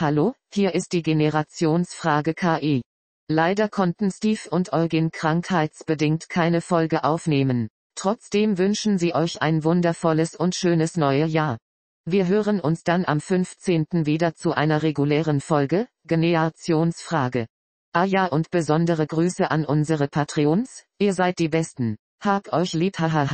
Hallo, hier ist die Generationsfrage KI. Leider konnten Steve und Eugen krankheitsbedingt keine Folge aufnehmen. Trotzdem wünschen sie euch ein wundervolles und schönes neue Jahr. Wir hören uns dann am 15. wieder zu einer regulären Folge, Generationsfrage. Ah ja und besondere Grüße an unsere Patreons, ihr seid die Besten. Hab euch lieb hahaha.